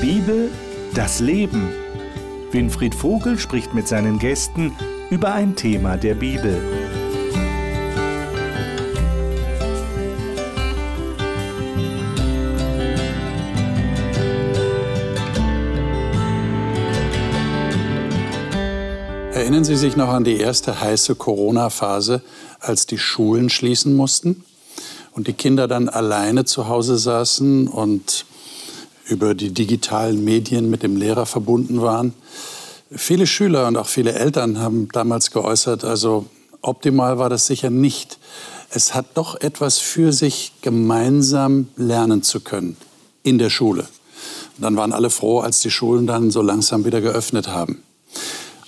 Bibel, das Leben. Winfried Vogel spricht mit seinen Gästen über ein Thema der Bibel. Erinnern Sie sich noch an die erste heiße Corona-Phase, als die Schulen schließen mussten und die Kinder dann alleine zu Hause saßen und über die digitalen Medien mit dem Lehrer verbunden waren? Viele Schüler und auch viele Eltern haben damals geäußert, also optimal war das sicher nicht. Es hat doch etwas für sich, gemeinsam lernen zu können in der Schule. Dann waren alle froh, als die Schulen dann so langsam wieder geöffnet haben.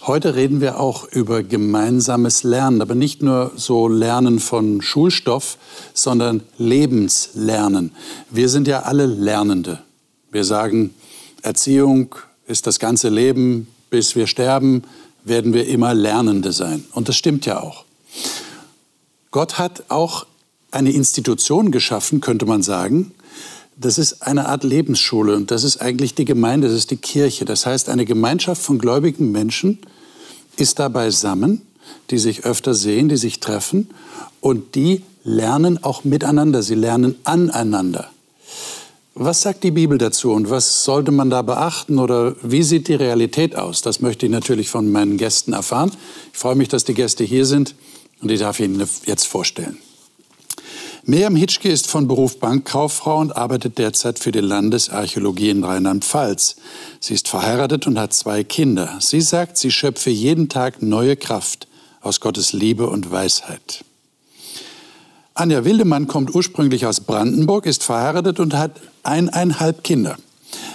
Heute reden wir auch über gemeinsames Lernen, aber nicht nur so Lernen von Schulstoff, sondern Lebenslernen. Wir sind ja alle Lernende. Wir sagen, Erziehung ist das ganze Leben, bis wir sterben, werden wir immer Lernende sein. Und das stimmt ja auch. Gott hat auch eine Institution geschaffen, könnte man sagen. Das ist eine Art Lebensschule und das ist eigentlich die Gemeinde, das ist die Kirche. Das heißt, eine Gemeinschaft von gläubigen Menschen, ist da beisammen, die sich öfter sehen, die sich treffen und die lernen auch miteinander, sie lernen aneinander. Was sagt die Bibel dazu und was sollte man da beachten oder wie sieht die Realität aus? Das möchte ich natürlich von meinen Gästen erfahren. Ich freue mich, dass die Gäste hier sind und ich darf Ihnen jetzt vorstellen. Miriam Hitschke ist von Beruf Bankkauffrau und arbeitet derzeit für die Landesarchäologie in Rheinland-Pfalz. Sie ist verheiratet und hat zwei Kinder. Sie sagt, sie schöpfe jeden Tag neue Kraft aus Gottes Liebe und Weisheit. Anja Wildemann kommt ursprünglich aus Brandenburg, ist verheiratet und hat eineinhalb Kinder.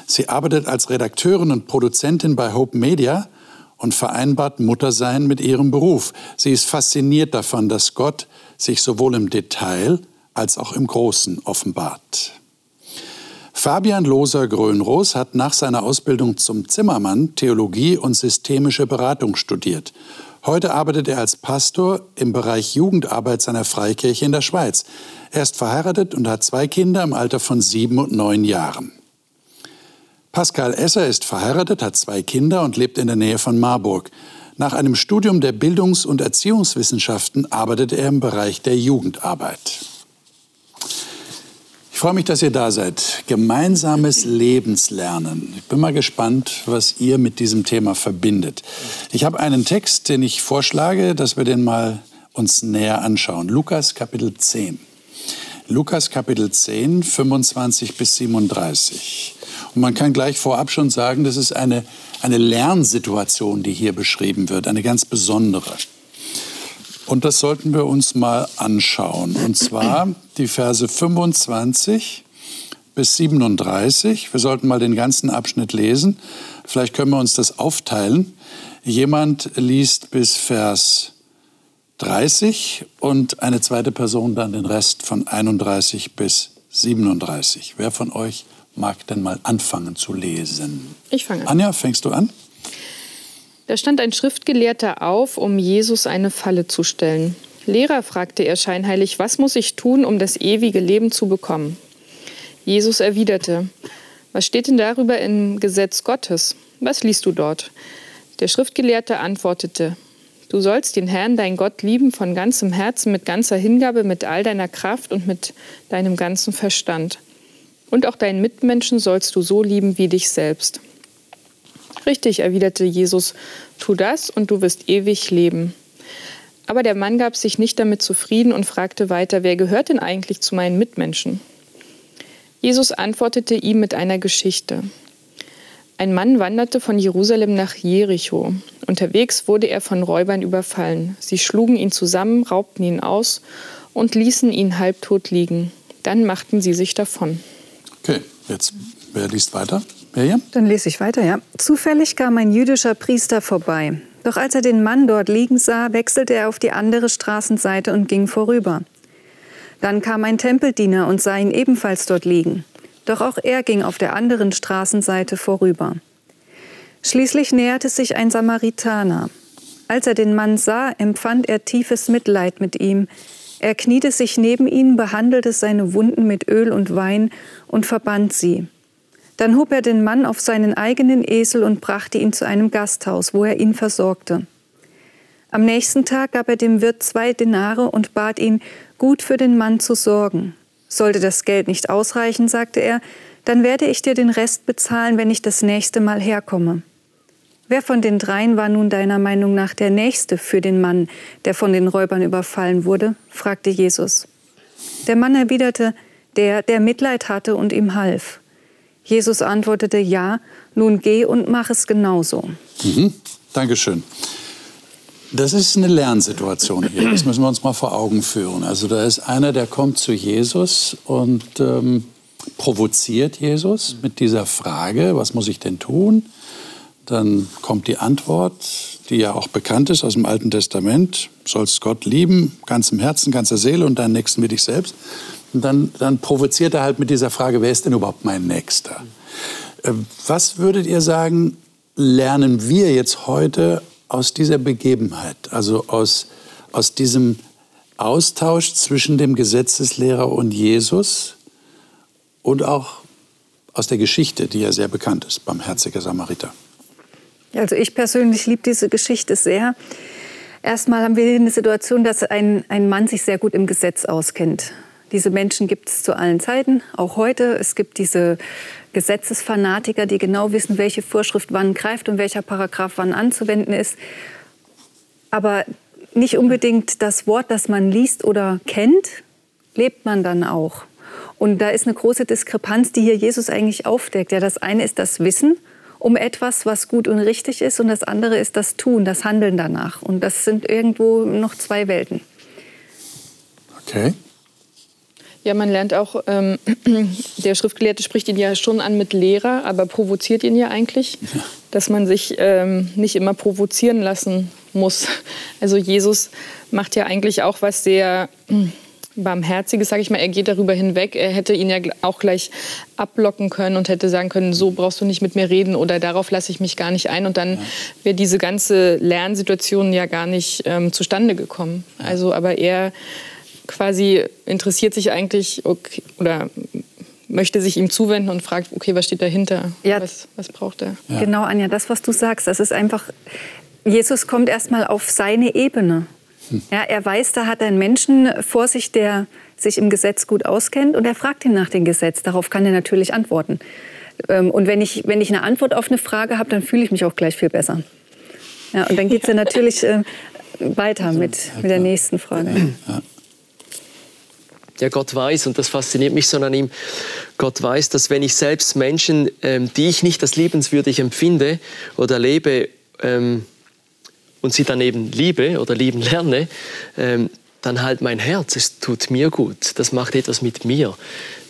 Sie arbeitet als Redakteurin und Produzentin bei Hope Media und vereinbart Muttersein mit ihrem Beruf. Sie ist fasziniert davon, dass Gott sich sowohl im Detail als auch im Großen offenbart. Fabian Loser-Grönroos hat nach seiner Ausbildung zum Zimmermann Theologie und systemische Beratung studiert. Heute arbeitet er als Pastor im Bereich Jugendarbeit seiner Freikirche in der Schweiz. Er ist verheiratet und hat zwei Kinder im Alter von sieben und neun Jahren. Pascal Esser ist verheiratet, hat zwei Kinder und lebt in der Nähe von Marburg. Nach einem Studium der Bildungs- und Erziehungswissenschaften arbeitet er im Bereich der Jugendarbeit. Ich freue mich, dass ihr da seid. Gemeinsames Lebenslernen. Ich bin mal gespannt, was ihr mit diesem Thema verbindet. Ich habe einen Text, den ich vorschlage, dass wir den mal uns näher anschauen. Lukas Kapitel 10. Lukas Kapitel 10, 25 bis 37. Und man kann gleich vorab schon sagen, das ist eine, eine Lernsituation, die hier beschrieben wird, eine ganz besondere. Und das sollten wir uns mal anschauen. Und zwar die Verse 25 bis 37. Wir sollten mal den ganzen Abschnitt lesen. Vielleicht können wir uns das aufteilen. Jemand liest bis Vers 30 und eine zweite Person dann den Rest von 31 bis 37. Wer von euch mag denn mal anfangen zu lesen? Ich fange an. Anja, fängst du an? Da stand ein Schriftgelehrter auf, um Jesus eine Falle zu stellen. Lehrer, fragte er scheinheilig, was muss ich tun, um das ewige Leben zu bekommen? Jesus erwiderte, was steht denn darüber im Gesetz Gottes? Was liest du dort? Der Schriftgelehrte antwortete, du sollst den Herrn, dein Gott, lieben von ganzem Herzen, mit ganzer Hingabe, mit all deiner Kraft und mit deinem ganzen Verstand. Und auch deinen Mitmenschen sollst du so lieben wie dich selbst. Richtig, erwiderte Jesus, tu das und du wirst ewig leben. Aber der Mann gab sich nicht damit zufrieden und fragte weiter, wer gehört denn eigentlich zu meinen Mitmenschen? Jesus antwortete ihm mit einer Geschichte. Ein Mann wanderte von Jerusalem nach Jericho. Unterwegs wurde er von Räubern überfallen. Sie schlugen ihn zusammen, raubten ihn aus und ließen ihn halbtot liegen. Dann machten sie sich davon. Okay, jetzt wer liest weiter? Miriam? Dann lese ich weiter, ja. Zufällig kam ein jüdischer Priester vorbei. Doch als er den Mann dort liegen sah, wechselte er auf die andere Straßenseite und ging vorüber. Dann kam ein Tempeldiener und sah ihn ebenfalls dort liegen. Doch auch er ging auf der anderen Straßenseite vorüber. Schließlich näherte sich ein Samaritaner. Als er den Mann sah, empfand er tiefes Mitleid mit ihm. Er kniete sich neben ihn, behandelte seine Wunden mit Öl und Wein und verband sie. Dann hob er den Mann auf seinen eigenen Esel und brachte ihn zu einem Gasthaus, wo er ihn versorgte. Am nächsten Tag gab er dem Wirt zwei Denare und bat ihn, gut für den Mann zu sorgen. Sollte das Geld nicht ausreichen, sagte er, dann werde ich dir den Rest bezahlen, wenn ich das nächste Mal herkomme. Wer von den dreien war nun deiner Meinung nach der Nächste für den Mann, der von den Räubern überfallen wurde? fragte Jesus. Der Mann erwiderte, der, der Mitleid hatte und ihm half. Jesus antwortete, ja, nun geh und mach es genauso. Mhm. Dankeschön. Das ist eine Lernsituation hier. Das müssen wir uns mal vor Augen führen. Also da ist einer, der kommt zu Jesus und ähm, provoziert Jesus mit dieser Frage, was muss ich denn tun? Dann kommt die Antwort, die ja auch bekannt ist aus dem Alten Testament. Sollst Gott lieben, ganzem Herzen, ganzer Seele und deinen Nächsten wie dich selbst. Und dann, dann provoziert er halt mit dieser Frage, wer ist denn überhaupt mein Nächster? Äh, was würdet ihr sagen, lernen wir jetzt heute aus dieser Begebenheit, also aus, aus diesem Austausch zwischen dem Gesetzeslehrer und Jesus und auch aus der Geschichte, die ja sehr bekannt ist, barmherziger Samariter? Also ich persönlich liebe diese Geschichte sehr. Erstmal haben wir eine Situation, dass ein, ein Mann sich sehr gut im Gesetz auskennt. Diese Menschen gibt es zu allen Zeiten, auch heute. Es gibt diese Gesetzesfanatiker, die genau wissen, welche Vorschrift wann greift und welcher Paragraph wann anzuwenden ist. Aber nicht unbedingt das Wort, das man liest oder kennt, lebt man dann auch. Und da ist eine große Diskrepanz, die hier Jesus eigentlich aufdeckt. Ja, das eine ist das Wissen um etwas, was gut und richtig ist, und das andere ist das Tun, das Handeln danach. Und das sind irgendwo noch zwei Welten. Okay. Ja, man lernt auch, ähm, der Schriftgelehrte spricht ihn ja schon an mit Lehrer, aber provoziert ihn ja eigentlich, ja. dass man sich ähm, nicht immer provozieren lassen muss. Also Jesus macht ja eigentlich auch was sehr hm, Barmherziges, sage ich mal. Er geht darüber hinweg. Er hätte ihn ja auch gleich ablocken können und hätte sagen können, so brauchst du nicht mit mir reden oder darauf lasse ich mich gar nicht ein. Und dann wäre diese ganze Lernsituation ja gar nicht ähm, zustande gekommen. Also, aber er quasi interessiert sich eigentlich okay, oder möchte sich ihm zuwenden und fragt, okay, was steht dahinter? Ja. Was, was braucht er? Ja. Genau, Anja, das, was du sagst, das ist einfach, Jesus kommt erstmal auf seine Ebene. Hm. Ja, er weiß, da hat er einen Menschen vor sich, der sich im Gesetz gut auskennt und er fragt ihn nach dem Gesetz. Darauf kann er natürlich antworten. Ähm, und wenn ich, wenn ich eine Antwort auf eine Frage habe, dann fühle ich mich auch gleich viel besser. Ja, und dann geht es ja natürlich äh, weiter mit, mit der nächsten Frage. Ja ja, Gott weiß, und das fasziniert mich so an ihm, Gott weiß, dass wenn ich selbst Menschen, ähm, die ich nicht als liebenswürdig empfinde oder lebe ähm, und sie dann eben liebe oder lieben lerne, ähm, dann halt mein Herz, es tut mir gut, das macht etwas mit mir,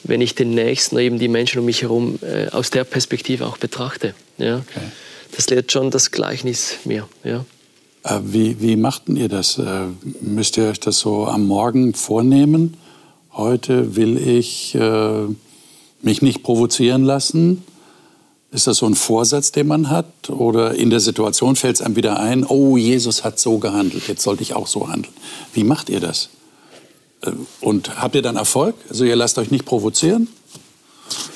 wenn ich den Nächsten, eben die Menschen um mich herum äh, aus der Perspektive auch betrachte. Ja? Okay. Das lehrt schon das Gleichnis mir. Ja? Äh, wie, wie machten ihr das? Äh, müsst ihr euch das so am Morgen vornehmen? Heute will ich äh, mich nicht provozieren lassen. Ist das so ein Vorsatz, den man hat? Oder in der Situation fällt es einem wieder ein, oh, Jesus hat so gehandelt, jetzt sollte ich auch so handeln. Wie macht ihr das? Äh, und habt ihr dann Erfolg? Also ihr lasst euch nicht provozieren?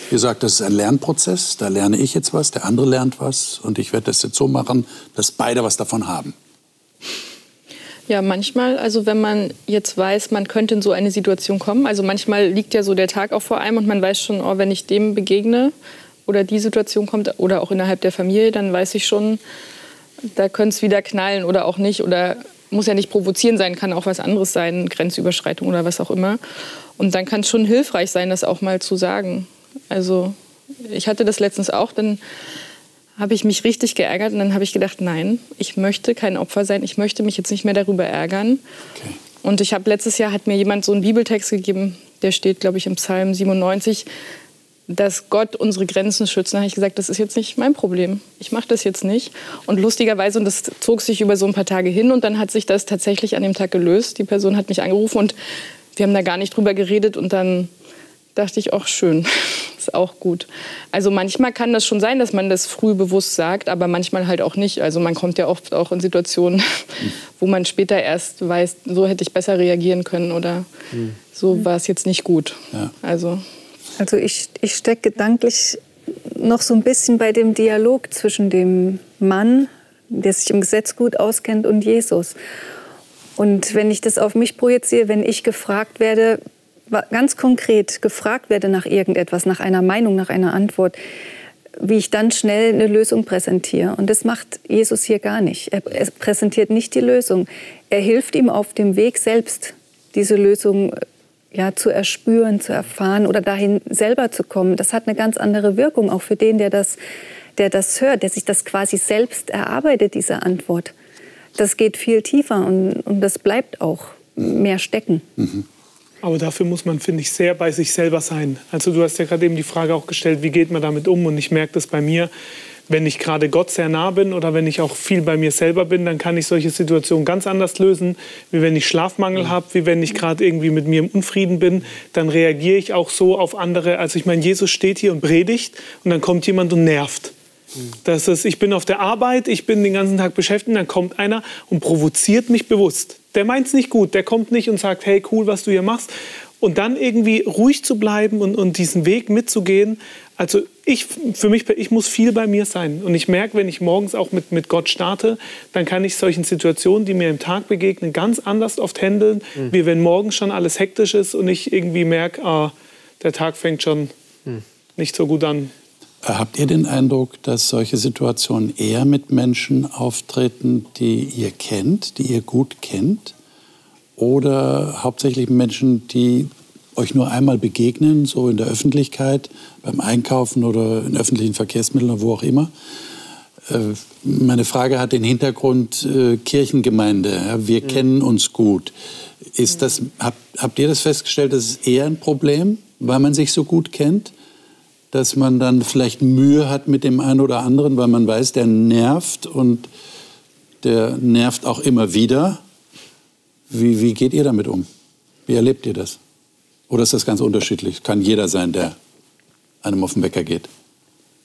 Ihr sagt, das ist ein Lernprozess, da lerne ich jetzt was, der andere lernt was und ich werde das jetzt so machen, dass beide was davon haben. Ja, manchmal, also wenn man jetzt weiß, man könnte in so eine Situation kommen, also manchmal liegt ja so der Tag auch vor einem und man weiß schon, oh, wenn ich dem begegne oder die Situation kommt oder auch innerhalb der Familie, dann weiß ich schon, da könnte es wieder knallen oder auch nicht oder muss ja nicht provozieren sein, kann auch was anderes sein, Grenzüberschreitung oder was auch immer. Und dann kann es schon hilfreich sein, das auch mal zu sagen. Also ich hatte das letztens auch, dann habe ich mich richtig geärgert und dann habe ich gedacht, nein, ich möchte kein Opfer sein, ich möchte mich jetzt nicht mehr darüber ärgern. Okay. Und ich habe letztes Jahr hat mir jemand so einen Bibeltext gegeben, der steht, glaube ich, im Psalm 97, dass Gott unsere Grenzen schützt. Da habe ich gesagt, das ist jetzt nicht mein Problem. Ich mache das jetzt nicht. Und lustigerweise, und das zog sich über so ein paar Tage hin, und dann hat sich das tatsächlich an dem Tag gelöst. Die Person hat mich angerufen und wir haben da gar nicht drüber geredet. Und dann dachte ich, auch schön ist auch gut. Also manchmal kann das schon sein, dass man das früh bewusst sagt, aber manchmal halt auch nicht. Also man kommt ja oft auch in Situationen, wo man später erst weiß, so hätte ich besser reagieren können oder so war es jetzt nicht gut. Ja. Also, also ich, ich stecke gedanklich noch so ein bisschen bei dem Dialog zwischen dem Mann, der sich im Gesetz gut auskennt, und Jesus. Und wenn ich das auf mich projiziere, wenn ich gefragt werde, ganz konkret gefragt werde nach irgendetwas, nach einer Meinung, nach einer Antwort, wie ich dann schnell eine Lösung präsentiere. Und das macht Jesus hier gar nicht. Er präsentiert nicht die Lösung. Er hilft ihm auf dem Weg selbst, diese Lösung ja, zu erspüren, zu erfahren oder dahin selber zu kommen. Das hat eine ganz andere Wirkung, auch für den, der das, der das hört, der sich das quasi selbst erarbeitet, diese Antwort. Das geht viel tiefer und, und das bleibt auch mehr stecken. Mhm. Aber dafür muss man, finde ich, sehr bei sich selber sein. Also du hast ja gerade eben die Frage auch gestellt, wie geht man damit um? Und ich merke das bei mir, wenn ich gerade Gott sehr nah bin oder wenn ich auch viel bei mir selber bin, dann kann ich solche Situationen ganz anders lösen, wie wenn ich Schlafmangel habe, wie wenn ich gerade irgendwie mit mir im Unfrieden bin, dann reagiere ich auch so auf andere. Also ich meine, Jesus steht hier und predigt und dann kommt jemand und nervt. Das ist, ich bin auf der Arbeit, ich bin den ganzen Tag beschäftigt, dann kommt einer und provoziert mich bewusst. Der meint es nicht gut, der kommt nicht und sagt, hey, cool, was du hier machst. Und dann irgendwie ruhig zu bleiben und, und diesen Weg mitzugehen. Also ich, für mich, ich muss viel bei mir sein. Und ich merke, wenn ich morgens auch mit, mit Gott starte, dann kann ich solchen Situationen, die mir im Tag begegnen, ganz anders oft handeln, mhm. wie wenn morgens schon alles hektisch ist und ich irgendwie merke, ah, der Tag fängt schon mhm. nicht so gut an. Habt ihr den Eindruck, dass solche Situationen eher mit Menschen auftreten, die ihr kennt, die ihr gut kennt? Oder hauptsächlich Menschen, die euch nur einmal begegnen, so in der Öffentlichkeit, beim Einkaufen oder in öffentlichen Verkehrsmitteln oder wo auch immer? Äh, meine Frage hat den Hintergrund äh, Kirchengemeinde. wir mhm. kennen uns gut. Ist das, habt, habt ihr das festgestellt, das ist eher ein Problem, weil man sich so gut kennt? Dass man dann vielleicht Mühe hat mit dem einen oder anderen, weil man weiß, der nervt und der nervt auch immer wieder. Wie, wie geht ihr damit um? Wie erlebt ihr das? Oder ist das ganz unterschiedlich? Kann jeder sein, der einem auf den Wecker geht?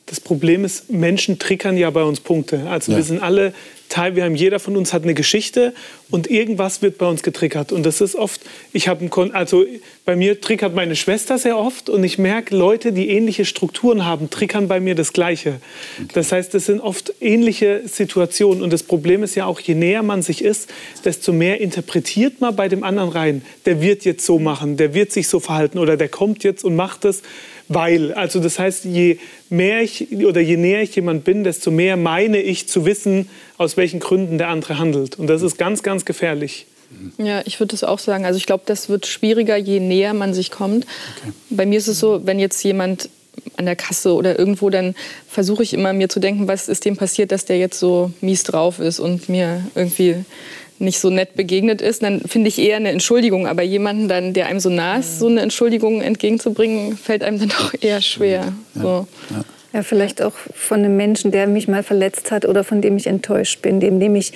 Das Problem ist, Menschen triggern ja bei uns Punkte. Also ja. wir sind alle Teil, wir haben jeder von uns hat eine Geschichte und irgendwas wird bei uns getriggert. Und das ist oft, ich habe also bei mir triggert meine Schwester sehr oft und ich merke, Leute, die ähnliche Strukturen haben, triggern bei mir das Gleiche. Okay. Das heißt, das sind oft ähnliche Situationen. Und das Problem ist ja auch, je näher man sich ist, desto mehr interpretiert man bei dem anderen rein. Der wird jetzt so machen, der wird sich so verhalten oder der kommt jetzt und macht es weil. Also das heißt, je mehr ich oder je näher ich jemand bin, desto mehr meine ich zu wissen, aus welchen Gründen der andere handelt. Und das ist ganz, ganz gefährlich. Ja, ich würde das auch sagen. Also ich glaube, das wird schwieriger, je näher man sich kommt. Okay. Bei mir ist es so, wenn jetzt jemand an der Kasse oder irgendwo, dann versuche ich immer mir zu denken, was ist dem passiert, dass der jetzt so mies drauf ist und mir irgendwie nicht so nett begegnet ist, dann finde ich eher eine Entschuldigung. Aber jemanden dann, der einem so nah ist, so eine Entschuldigung entgegenzubringen, fällt einem dann doch eher schwer. So. Ja. ja, vielleicht auch von einem Menschen, der mich mal verletzt hat oder von dem ich enttäuscht bin, dem nehme ich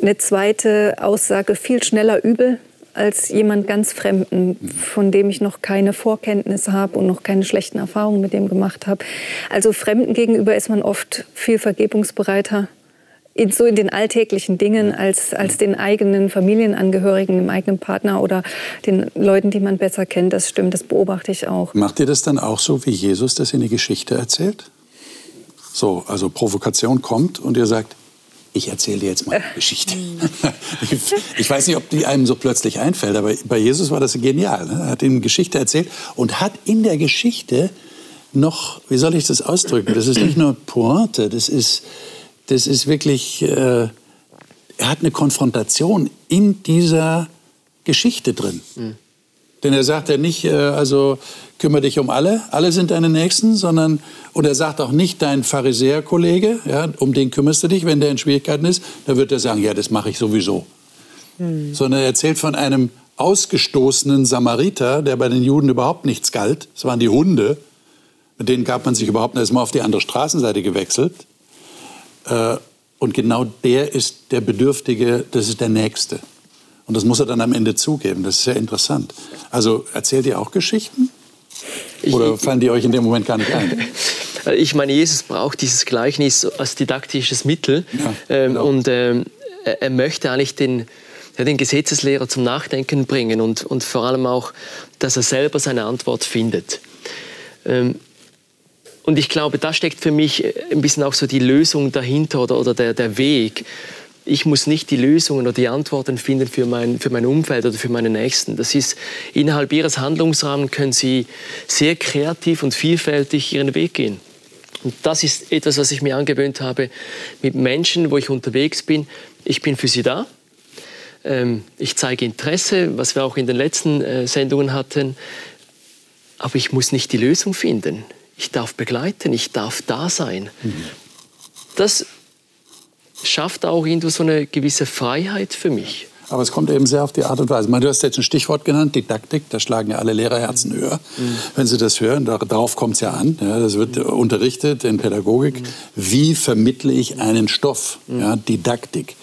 eine zweite Aussage viel schneller übel als jemand ganz Fremden, von dem ich noch keine Vorkenntnisse habe und noch keine schlechten Erfahrungen mit dem gemacht habe. Also Fremden gegenüber ist man oft viel vergebungsbereiter in, so in den alltäglichen Dingen als, als den eigenen Familienangehörigen, dem eigenen Partner oder den Leuten, die man besser kennt. Das stimmt, das beobachte ich auch. Macht ihr das dann auch so, wie Jesus das in die Geschichte erzählt? So, also Provokation kommt und ihr sagt, ich erzähle dir jetzt mal eine Geschichte. ich weiß nicht, ob die einem so plötzlich einfällt, aber bei Jesus war das genial. Ne? Er hat ihm Geschichte erzählt und hat in der Geschichte noch, wie soll ich das ausdrücken? Das ist nicht nur Pointe, das ist, das ist wirklich, äh, er hat eine Konfrontation in dieser Geschichte drin. Mhm. Denn er sagt ja nicht, äh, also kümmere dich um alle, alle sind deine Nächsten, sondern, und er sagt auch nicht dein Pharisäerkollege, ja, um den kümmerst du dich, wenn der in Schwierigkeiten ist, dann wird er sagen, ja, das mache ich sowieso. Mhm. Sondern er erzählt von einem ausgestoßenen Samariter, der bei den Juden überhaupt nichts galt. Das waren die Hunde. Mit denen gab man sich überhaupt nicht, ist mal auf die andere Straßenseite gewechselt. Äh, und genau der ist der Bedürftige, das ist der Nächste. Und das muss er dann am Ende zugeben. Das ist sehr interessant. Also erzählt ihr auch Geschichten? Oder fallen die euch in dem Moment gar nicht ein? Ich meine, Jesus braucht dieses Gleichnis als didaktisches Mittel. Ja, ähm, genau. Und ähm, er möchte eigentlich den, den Gesetzeslehrer zum Nachdenken bringen und, und vor allem auch, dass er selber seine Antwort findet. Ähm, und ich glaube, da steckt für mich ein bisschen auch so die Lösung dahinter oder, oder der, der Weg. Ich muss nicht die Lösungen oder die Antworten finden für mein, für mein Umfeld oder für meine Nächsten. Das ist, innerhalb Ihres Handlungsrahmens können Sie sehr kreativ und vielfältig Ihren Weg gehen. Und das ist etwas, was ich mir angewöhnt habe mit Menschen, wo ich unterwegs bin. Ich bin für sie da. Ähm, ich zeige Interesse, was wir auch in den letzten äh, Sendungen hatten. Aber ich muss nicht die Lösung finden. Ich darf begleiten, ich darf da sein. Mhm. Das schafft auch irgendwo so eine gewisse Freiheit für mich. Aber es kommt eben sehr auf die Art und Weise. du hast jetzt ein Stichwort genannt, Didaktik. Da schlagen ja alle Lehrerherzen mhm. höher, mhm. wenn sie das hören. Darauf kommt es ja an. Ja, das wird mhm. unterrichtet in Pädagogik. Mhm. Wie vermittle ich einen Stoff? Mhm. Ja, Didaktik.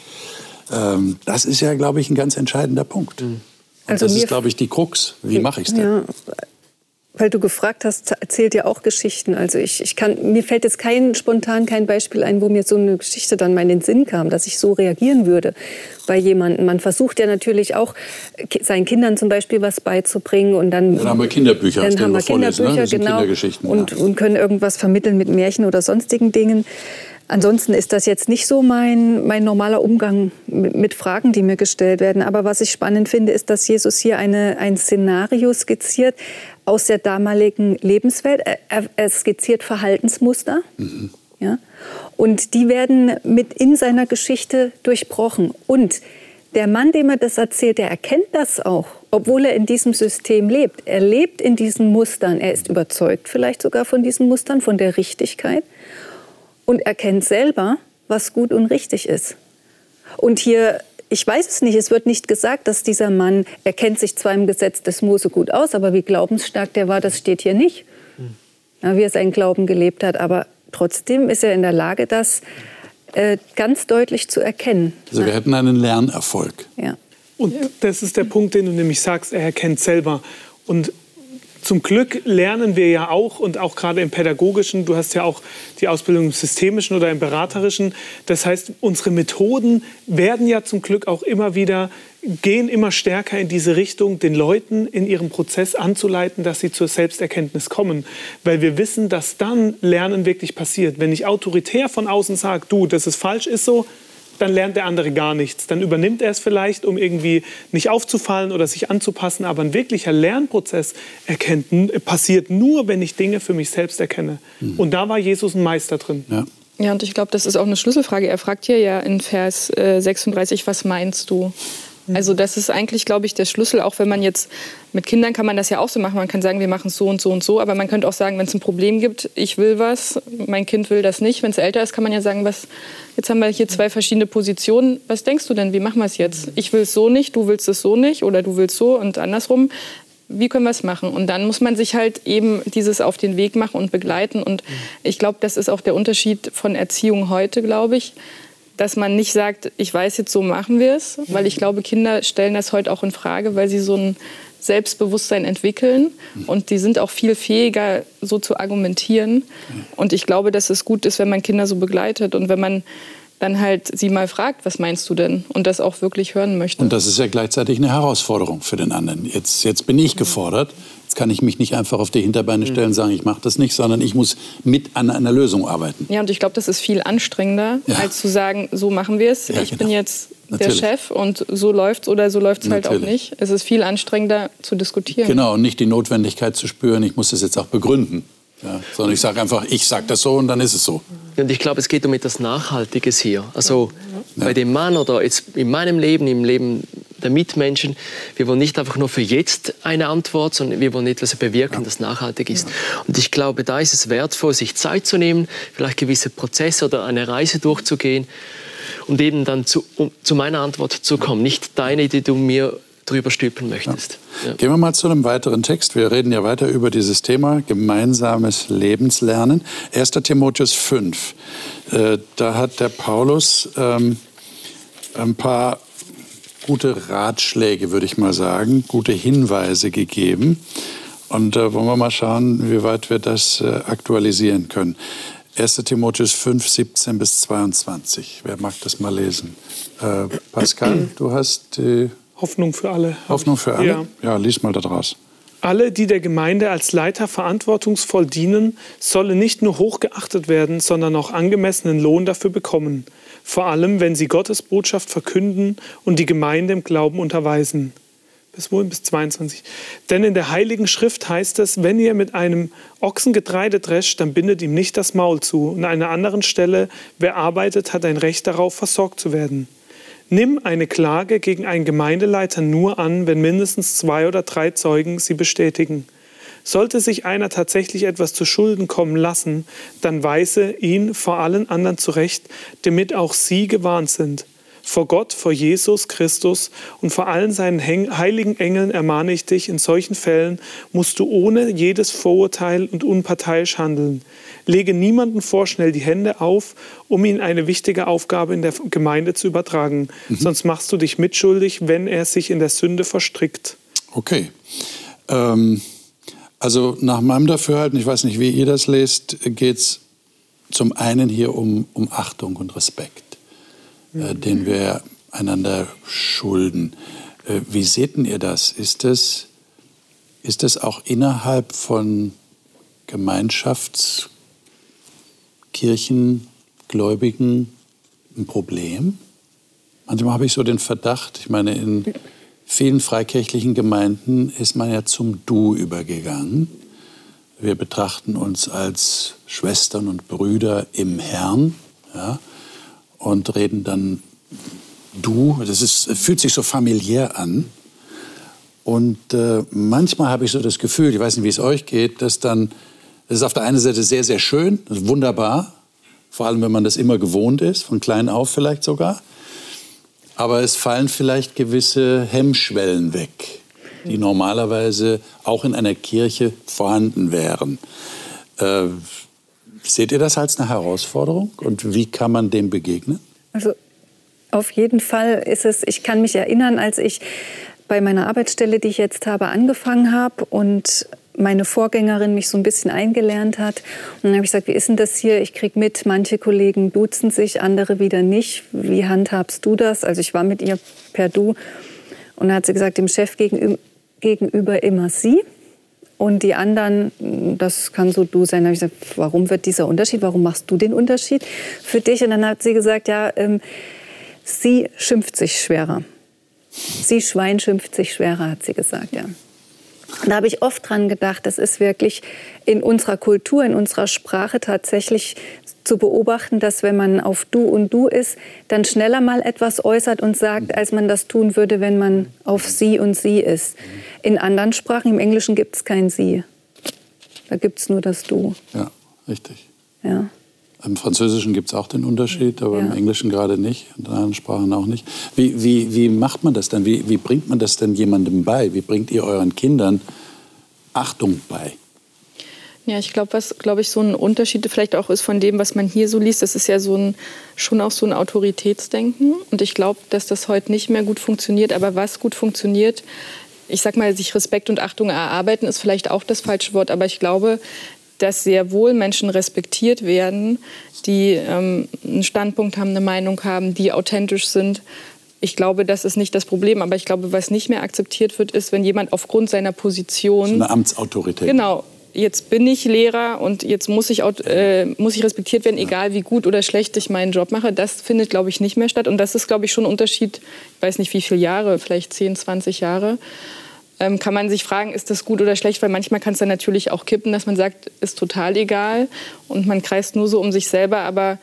Ähm, das ist ja, glaube ich, ein ganz entscheidender Punkt. Mhm. Also das ist, glaube ich, die Krux. Wie mache ich es denn? Ja, weil du gefragt hast, erzählt ja auch Geschichten. Also ich, ich kann, mir fällt jetzt kein spontan kein Beispiel ein, wo mir so eine Geschichte dann mal in den Sinn kam, dass ich so reagieren würde bei jemandem. Man versucht ja natürlich auch seinen Kindern zum Beispiel was beizubringen und dann. Dann haben wir Kinderbücher, dann haben wir Kinderbücher, ne? genau, und, und können irgendwas vermitteln mit Märchen oder sonstigen Dingen. Ansonsten ist das jetzt nicht so mein, mein normaler Umgang mit Fragen, die mir gestellt werden. Aber was ich spannend finde, ist, dass Jesus hier eine, ein Szenario skizziert aus der damaligen Lebenswelt. Er, er skizziert Verhaltensmuster. Mhm. Ja? Und die werden mit in seiner Geschichte durchbrochen. Und der Mann, dem er das erzählt, der erkennt das auch, obwohl er in diesem System lebt. Er lebt in diesen Mustern. Er ist überzeugt vielleicht sogar von diesen Mustern, von der Richtigkeit und erkennt selber, was gut und richtig ist. Und hier, ich weiß es nicht, es wird nicht gesagt, dass dieser Mann, er kennt sich zwar im Gesetz des Mose gut aus, aber wie glaubensstark der war, das steht hier nicht. Ja, wie er seinen Glauben gelebt hat. Aber trotzdem ist er in der Lage, das äh, ganz deutlich zu erkennen. Also wir hätten einen Lernerfolg. Ja. Und das ist der Punkt, den du nämlich sagst, er erkennt selber. Und zum Glück lernen wir ja auch und auch gerade im pädagogischen, du hast ja auch die Ausbildung im systemischen oder im beraterischen. Das heißt, unsere Methoden werden ja zum Glück auch immer wieder, gehen immer stärker in diese Richtung, den Leuten in ihrem Prozess anzuleiten, dass sie zur Selbsterkenntnis kommen. Weil wir wissen, dass dann Lernen wirklich passiert. Wenn ich autoritär von außen sage, du, das ist falsch, ist so, dann lernt der andere gar nichts. Dann übernimmt er es vielleicht, um irgendwie nicht aufzufallen oder sich anzupassen. Aber ein wirklicher Lernprozess erkennt, passiert nur, wenn ich Dinge für mich selbst erkenne. Mhm. Und da war Jesus ein Meister drin. Ja. Ja, und ich glaube, das ist auch eine Schlüsselfrage. Er fragt hier ja in Vers äh, 36, was meinst du? Mhm. Also das ist eigentlich, glaube ich, der Schlüssel, auch wenn man jetzt mit Kindern kann man das ja auch so machen. Man kann sagen, wir machen es so und so und so, aber man könnte auch sagen, wenn es ein Problem gibt, ich will was, mein Kind will das nicht. Wenn es älter ist, kann man ja sagen, was, jetzt haben wir hier zwei verschiedene Positionen. Was denkst du denn, wie machen wir es jetzt? Ich will es so nicht, du willst es so nicht oder du willst so und andersrum. Wie können wir es machen? Und dann muss man sich halt eben dieses auf den Weg machen und begleiten. Und ich glaube, das ist auch der Unterschied von Erziehung heute, glaube ich dass man nicht sagt, ich weiß jetzt, so machen wir es, weil ich glaube, Kinder stellen das heute auch in Frage, weil sie so ein Selbstbewusstsein entwickeln und die sind auch viel fähiger, so zu argumentieren. Und ich glaube, dass es gut ist, wenn man Kinder so begleitet und wenn man dann halt sie mal fragt, was meinst du denn? Und das auch wirklich hören möchte. Und das ist ja gleichzeitig eine Herausforderung für den anderen. Jetzt, jetzt bin ich gefordert. Jetzt kann ich mich nicht einfach auf die Hinterbeine stellen und sagen, ich mache das nicht, sondern ich muss mit an einer Lösung arbeiten. Ja, und ich glaube, das ist viel anstrengender, ja. als zu sagen, so machen wir es. Ja, ich genau. bin jetzt Natürlich. der Chef und so läuft es oder so läuft es halt auch nicht. Es ist viel anstrengender zu diskutieren. Genau, und nicht die Notwendigkeit zu spüren, ich muss das jetzt auch begründen. Ja, sondern ich sage einfach, ich sage das so und dann ist es so. Und ich glaube, es geht um etwas Nachhaltiges hier. Also ja. bei dem Mann oder jetzt in meinem Leben, im Leben der Mitmenschen, wir wollen nicht einfach nur für jetzt eine Antwort, sondern wir wollen etwas bewirken, das nachhaltig ist. Und ich glaube, da ist es wertvoll, sich Zeit zu nehmen, vielleicht gewisse Prozesse oder eine Reise durchzugehen und eben dann zu, um, zu meiner Antwort zu kommen. Nicht deine, die du mir drüber stülpen möchtest. Ja. Ja. Gehen wir mal zu einem weiteren Text. Wir reden ja weiter über dieses Thema gemeinsames Lebenslernen. 1. Timotheus 5. Äh, da hat der Paulus ähm, ein paar gute Ratschläge, würde ich mal sagen, gute Hinweise gegeben. Und äh, wollen wir mal schauen, wie weit wir das äh, aktualisieren können. 1. Timotheus 5, 17 bis 22. Wer mag das mal lesen? Äh, Pascal, du hast die Hoffnung für alle. Hoffnung für alle? Ja. ja, lies mal da draus. Alle, die der Gemeinde als Leiter verantwortungsvoll dienen, sollen nicht nur hochgeachtet werden, sondern auch angemessenen Lohn dafür bekommen. Vor allem, wenn sie Gottes Botschaft verkünden und die Gemeinde im Glauben unterweisen. Bis wohin? Bis 22. Denn in der Heiligen Schrift heißt es, wenn ihr mit einem Ochsen Getreide drescht, dann bindet ihm nicht das Maul zu. Und an einer anderen Stelle, wer arbeitet, hat ein Recht darauf, versorgt zu werden. Nimm eine Klage gegen einen Gemeindeleiter nur an, wenn mindestens zwei oder drei Zeugen sie bestätigen. Sollte sich einer tatsächlich etwas zu Schulden kommen lassen, dann weise ihn vor allen anderen zurecht, damit auch sie gewarnt sind. Vor Gott, vor Jesus Christus und vor allen seinen heiligen Engeln ermahne ich dich, in solchen Fällen musst du ohne jedes Vorurteil und unparteiisch handeln. Lege niemanden vorschnell die Hände auf, um ihn eine wichtige Aufgabe in der Gemeinde zu übertragen. Mhm. Sonst machst du dich mitschuldig, wenn er sich in der Sünde verstrickt. Okay. Ähm, also nach meinem Dafürhalten, ich weiß nicht, wie ihr das lest, geht es zum einen hier um, um Achtung und Respekt, mhm. äh, den wir einander schulden. Äh, wie seht ihr das? Ist das, ist das auch innerhalb von Gemeinschafts- Kirchengläubigen ein Problem? Manchmal habe ich so den Verdacht, ich meine, in vielen freikirchlichen Gemeinden ist man ja zum Du übergegangen. Wir betrachten uns als Schwestern und Brüder im Herrn ja, und reden dann Du. Das ist, fühlt sich so familiär an. Und äh, manchmal habe ich so das Gefühl, ich weiß nicht, wie es euch geht, dass dann das ist auf der einen Seite sehr, sehr schön, wunderbar, vor allem wenn man das immer gewohnt ist, von klein auf vielleicht sogar. Aber es fallen vielleicht gewisse Hemmschwellen weg, die normalerweise auch in einer Kirche vorhanden wären. Äh, seht ihr das als eine Herausforderung und wie kann man dem begegnen? Also auf jeden Fall ist es, ich kann mich erinnern, als ich bei meiner Arbeitsstelle, die ich jetzt habe, angefangen habe und meine Vorgängerin mich so ein bisschen eingelernt hat. Und dann habe ich gesagt, wie ist denn das hier? Ich kriege mit, manche Kollegen duzen sich, andere wieder nicht. Wie handhabst du das? Also ich war mit ihr per Du. Und dann hat sie gesagt, dem Chef gegenüber immer sie. Und die anderen, das kann so du sein. Da habe ich gesagt, warum wird dieser Unterschied? Warum machst du den Unterschied für dich? Und dann hat sie gesagt, ja, ähm, sie schimpft sich schwerer. Sie Schwein schimpft sich schwerer, hat sie gesagt, ja. Da habe ich oft dran gedacht, das ist wirklich in unserer Kultur, in unserer Sprache tatsächlich zu beobachten, dass wenn man auf du und du ist, dann schneller mal etwas äußert und sagt, als man das tun würde, wenn man auf sie und sie ist. In anderen Sprachen, im Englischen gibt es kein sie. Da gibt es nur das du. Ja, richtig. Ja. Im Französischen gibt es auch den Unterschied, aber ja. im Englischen gerade nicht, in anderen Sprachen auch nicht. Wie, wie, wie macht man das dann? Wie, wie bringt man das denn jemandem bei? Wie bringt ihr euren Kindern Achtung bei? Ja, ich glaube, was, glaube ich, so ein Unterschied vielleicht auch ist von dem, was man hier so liest, das ist ja so ein, schon auch so ein Autoritätsdenken. Und ich glaube, dass das heute nicht mehr gut funktioniert. Aber was gut funktioniert, ich sag mal, sich Respekt und Achtung erarbeiten, ist vielleicht auch das falsche Wort. Aber ich glaube, dass sehr wohl Menschen respektiert werden, die ähm, einen Standpunkt haben, eine Meinung haben, die authentisch sind. Ich glaube, das ist nicht das Problem, aber ich glaube, was nicht mehr akzeptiert wird, ist, wenn jemand aufgrund seiner Position. So eine Amtsautorität. Genau. Jetzt bin ich Lehrer und jetzt muss ich, äh, muss ich respektiert werden, egal wie gut oder schlecht ich meinen Job mache. Das findet, glaube ich, nicht mehr statt. Und das ist, glaube ich, schon ein Unterschied, ich weiß nicht wie viele Jahre, vielleicht 10, 20 Jahre ähm, kann man sich fragen, ist das gut oder schlecht? Weil manchmal kann es dann natürlich auch kippen, dass man sagt, ist total egal und man kreist nur so um sich selber. Aber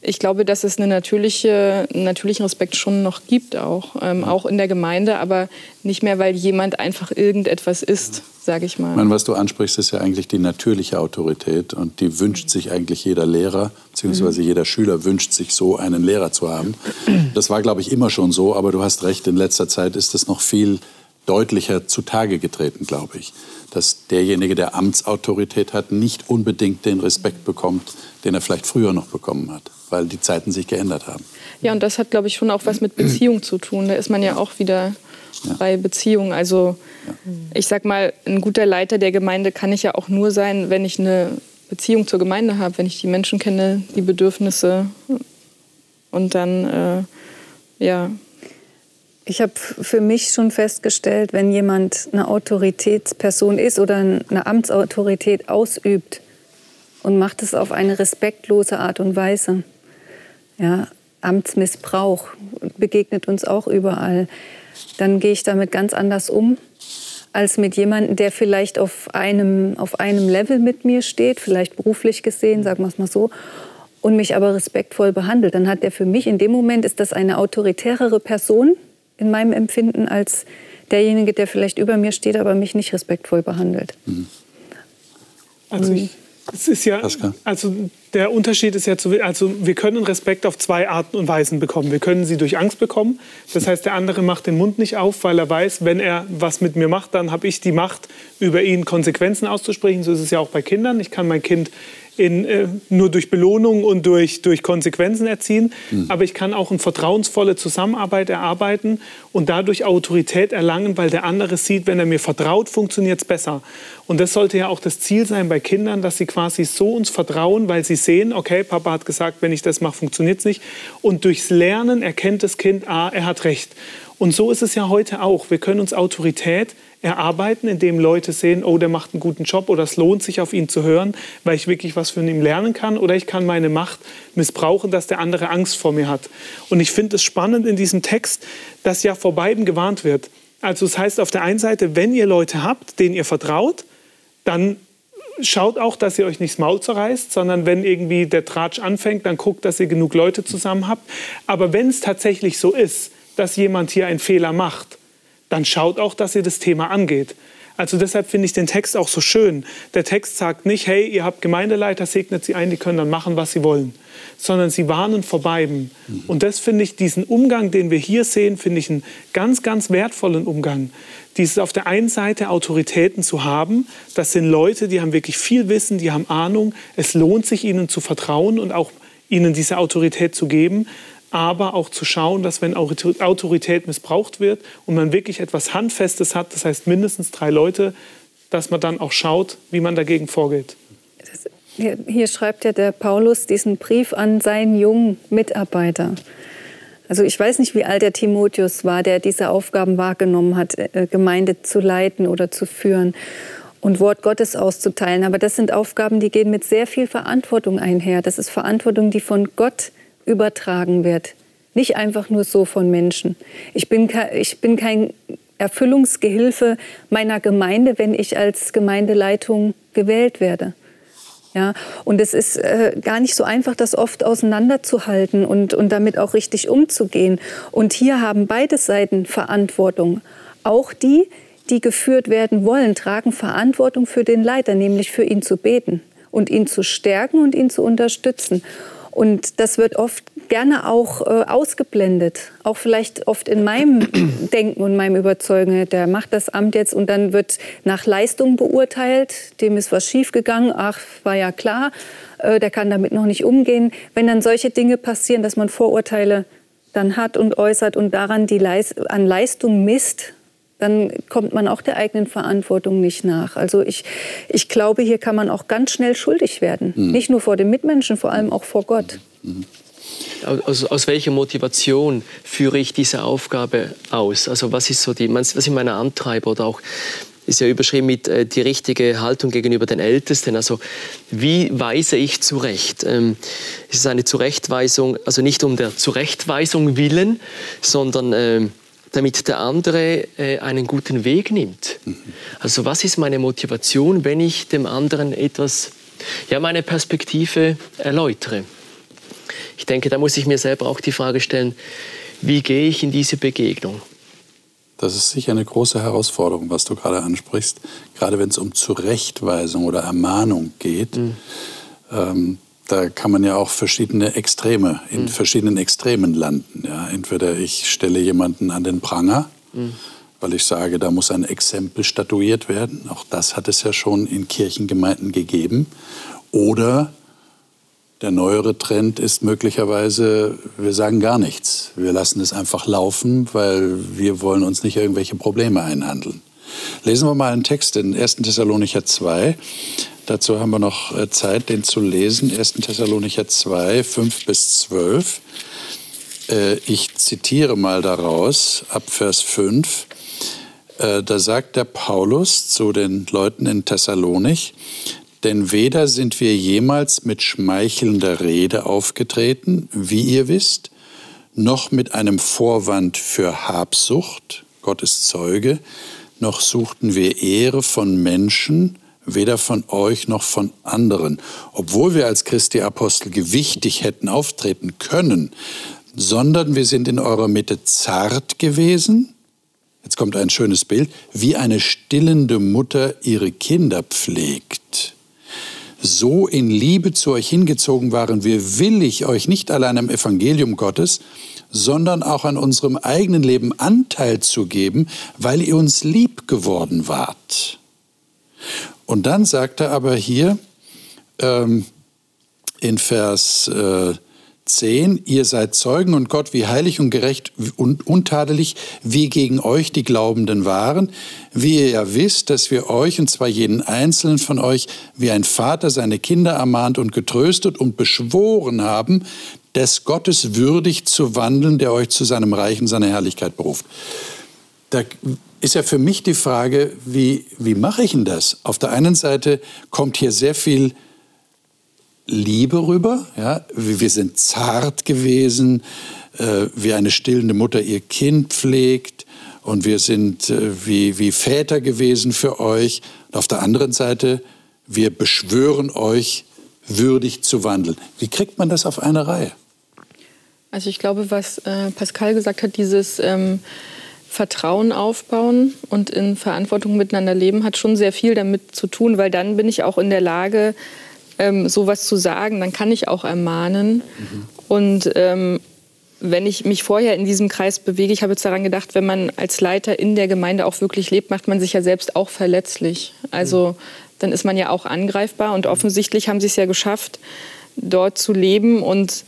ich glaube, dass es eine natürliche, einen natürlichen Respekt schon noch gibt, auch, ähm, auch in der Gemeinde, aber nicht mehr, weil jemand einfach irgendetwas ist, sage ich mal. Ich meine, was du ansprichst, ist ja eigentlich die natürliche Autorität und die wünscht sich eigentlich jeder Lehrer, beziehungsweise mhm. jeder Schüler wünscht sich so einen Lehrer zu haben. Das war, glaube ich, immer schon so, aber du hast recht, in letzter Zeit ist es noch viel deutlicher zutage getreten, glaube ich. Dass derjenige, der Amtsautorität hat, nicht unbedingt den Respekt bekommt, den er vielleicht früher noch bekommen hat, weil die Zeiten sich geändert haben. Ja, und das hat, glaube ich, schon auch was mit Beziehung zu tun. Da ist man ja auch wieder ja. bei Beziehungen. Also ja. ich sag mal, ein guter Leiter der Gemeinde kann ich ja auch nur sein, wenn ich eine Beziehung zur Gemeinde habe, wenn ich die Menschen kenne, die Bedürfnisse und dann, äh, ja, Ich habe für mich schon festgestellt, wenn jemand eine Autoritätsperson ist oder eine Amtsautorität ausübt und macht es auf eine respektlose Art und Weise, ja, Amtsmissbrauch begegnet uns auch überall, dann gehe ich damit ganz anders um als mit jemandem, der vielleicht auf einem, auf einem Level mit mir steht, vielleicht beruflich gesehen, sagen wir es mal so, und mich aber respektvoll behandelt. Dann hat der für mich in dem Moment, ist das eine autoritärere Person in meinem Empfinden als derjenige, der vielleicht über mir steht, aber mich nicht respektvoll behandelt. Mhm. Also ich, es ist ja, also der Unterschied ist ja, zu, also wir können Respekt auf zwei Arten und Weisen bekommen. Wir können sie durch Angst bekommen. Das heißt, der andere macht den Mund nicht auf, weil er weiß, wenn er was mit mir macht, dann habe ich die Macht, über ihn Konsequenzen auszusprechen. So ist es ja auch bei Kindern. Ich kann mein Kind in, äh, nur durch Belohnung und durch, durch Konsequenzen erziehen. Mhm. Aber ich kann auch eine vertrauensvolle Zusammenarbeit erarbeiten und dadurch Autorität erlangen, weil der andere sieht, wenn er mir vertraut, funktioniert es besser. Und das sollte ja auch das Ziel sein bei Kindern, dass sie quasi so uns vertrauen, weil sie sehen, okay, Papa hat gesagt, wenn ich das mache, funktioniert es nicht. Und durchs Lernen erkennt das Kind, ah, er hat recht. Und so ist es ja heute auch. Wir können uns Autorität erarbeiten, indem Leute sehen, oh, der macht einen guten Job oder es lohnt sich auf ihn zu hören, weil ich wirklich was von ihm lernen kann oder ich kann meine Macht missbrauchen, dass der andere Angst vor mir hat. Und ich finde es spannend in diesem Text, dass ja vor beiden gewarnt wird. Also es das heißt auf der einen Seite, wenn ihr Leute habt, denen ihr vertraut, dann schaut auch, dass ihr euch nicht das Maul zerreißt, sondern wenn irgendwie der Tratsch anfängt, dann guckt, dass ihr genug Leute zusammen habt. Aber wenn es tatsächlich so ist, dass jemand hier einen Fehler macht, dann schaut auch, dass ihr das Thema angeht. Also deshalb finde ich den Text auch so schön. Der Text sagt nicht, hey, ihr habt Gemeindeleiter, segnet sie ein, die können dann machen, was sie wollen, sondern sie warnen vor beiden. Mhm. Und das finde ich, diesen Umgang, den wir hier sehen, finde ich einen ganz, ganz wertvollen Umgang. Dieses auf der einen Seite Autoritäten zu haben, das sind Leute, die haben wirklich viel Wissen, die haben Ahnung, es lohnt sich ihnen zu vertrauen und auch ihnen diese Autorität zu geben aber auch zu schauen, dass wenn Autorität missbraucht wird und man wirklich etwas Handfestes hat, das heißt mindestens drei Leute, dass man dann auch schaut, wie man dagegen vorgeht. Hier, schreibt ja der Paulus diesen Brief an seinen jungen Mitarbeiter. Also ich weiß nicht, wie alt der Timotheus war, der diese Aufgaben wahrgenommen hat, äh, Gemeinde zu leiten oder zu führen und Wort Gottes auszuteilen. Aber das sind Aufgaben, die gehen mit sehr viel Verantwortung einher. Das ist Verantwortung, die von Gott übertragen wird. Nicht einfach nur so von Menschen. Ich bin, ich bin kein Erfüllungsgehilfe meiner Gemeinde, wenn ich als Gemeindeleitung gewählt werde. Ja, und es ist äh, gar nicht so einfach, das oft auseinanderzuhalten und, und damit auch richtig umzugehen. Und hier haben beide Seiten Verantwortung. Auch die, die geführt werden wollen, tragen Verantwortung für den Leiter, nämlich für ihn zu beten und ihn zu stärken und ihn zu unterstützen. Und das wird oft gerne auch äh, ausgeblendet. Auch vielleicht oft in meinem Denken und meinem Überzeugen. Der macht das Amt jetzt und dann wird nach Leistung beurteilt. Dem ist was schiefgegangen. Ach, war ja klar. Äh, der kann damit noch nicht umgehen. Wenn dann solche Dinge passieren, dass man Vorurteile dann hat und äußert und daran die Leist an Leistung misst, dann kommt man auch der eigenen Verantwortung nicht nach. Also ich, ich glaube, hier kann man auch ganz schnell schuldig werden. Mhm. Nicht nur vor den Mitmenschen, vor allem auch vor Gott. Mhm. Aus, aus, welcher Motivation führe ich diese Aufgabe aus? Also was ist so die, was ist meine Antreiber oder auch ist ja überschrieben mit äh, die richtige Haltung gegenüber den Ältesten. Also wie weise ich zurecht? Ähm, es ist eine Zurechtweisung, also nicht um der Zurechtweisung willen, sondern ähm, damit der andere äh, einen guten Weg nimmt. Mhm. Also was ist meine Motivation, wenn ich dem anderen etwas, ja, meine Perspektive erläutere? Ich denke, da muss ich mir selber auch die Frage stellen, wie gehe ich in diese Begegnung? Das ist sicher eine große Herausforderung, was du gerade ansprichst, gerade wenn es um Zurechtweisung oder Ermahnung geht. Mhm. Ähm, da kann man ja auch verschiedene Extreme, in mhm. verschiedenen Extremen landen. Ja, entweder ich stelle jemanden an den Pranger, mhm. weil ich sage, da muss ein Exempel statuiert werden. Auch das hat es ja schon in Kirchengemeinden gegeben. Oder der neuere Trend ist möglicherweise, wir sagen gar nichts. Wir lassen es einfach laufen, weil wir wollen uns nicht irgendwelche Probleme einhandeln. Lesen wir mal einen Text in 1. Thessalonicher 2. Dazu haben wir noch äh, Zeit, den zu lesen. 1. Thessalonicher 2, 5 bis 12. äh, ich zitiere mal daraus, ab Vers 5. Äh, da sagt der Paulus zu den Leuten in Thessalonich, denn weder sind wir jemals mit schmeichelnder Rede aufgetreten, wie ihr wisst, noch mit einem Vorwand für Habsucht, Gott ist Zeuge, noch suchten wir Ehre von Menschen, weder von euch noch von anderen. Obwohl wir als Christi Apostel gewichtig hätten auftreten können, sondern wir sind in eurer Mitte zart gewesen. Jetzt kommt ein schönes Bild, wie eine stillende Mutter ihre Kinder pflegt. So in Liebe zu euch hingezogen waren wir willig, euch nicht allein am Evangelium Gottes, sondern auch an unserem eigenen Leben Anteil zu geben, weil ihr uns lieb geworden wart. Und dann sagt er aber hier ähm, in Vers äh, 10, ihr seid Zeugen und Gott, wie heilig und gerecht und untadelig wie gegen euch die Glaubenden waren, wie ihr ja wisst, dass wir euch, und zwar jeden einzelnen von euch, wie ein Vater seine Kinder ermahnt und getröstet und beschworen haben, des Gottes würdig zu wandeln, der euch zu seinem Reich und seiner Herrlichkeit beruft. Da ist ja für mich die Frage, wie, wie mache ich denn das? Auf der einen Seite kommt hier sehr viel Liebe rüber. Ja? Wir sind zart gewesen, äh, wie eine stillende Mutter ihr Kind pflegt. Und wir sind äh, wie, wie Väter gewesen für euch. Und auf der anderen Seite, wir beschwören euch, würdig zu wandeln. Wie kriegt man das auf eine Reihe? Also ich glaube, was äh, Pascal gesagt hat, dieses ähm, Vertrauen aufbauen und in Verantwortung miteinander leben, hat schon sehr viel damit zu tun, weil dann bin ich auch in der Lage, ähm, sowas zu sagen, dann kann ich auch ermahnen. Mhm. Und ähm, wenn ich mich vorher in diesem Kreis bewege, ich habe jetzt daran gedacht, wenn man als Leiter in der Gemeinde auch wirklich lebt, macht man sich ja selbst auch verletzlich. Also mhm. dann ist man ja auch angreifbar und offensichtlich haben sie es ja geschafft, dort zu leben und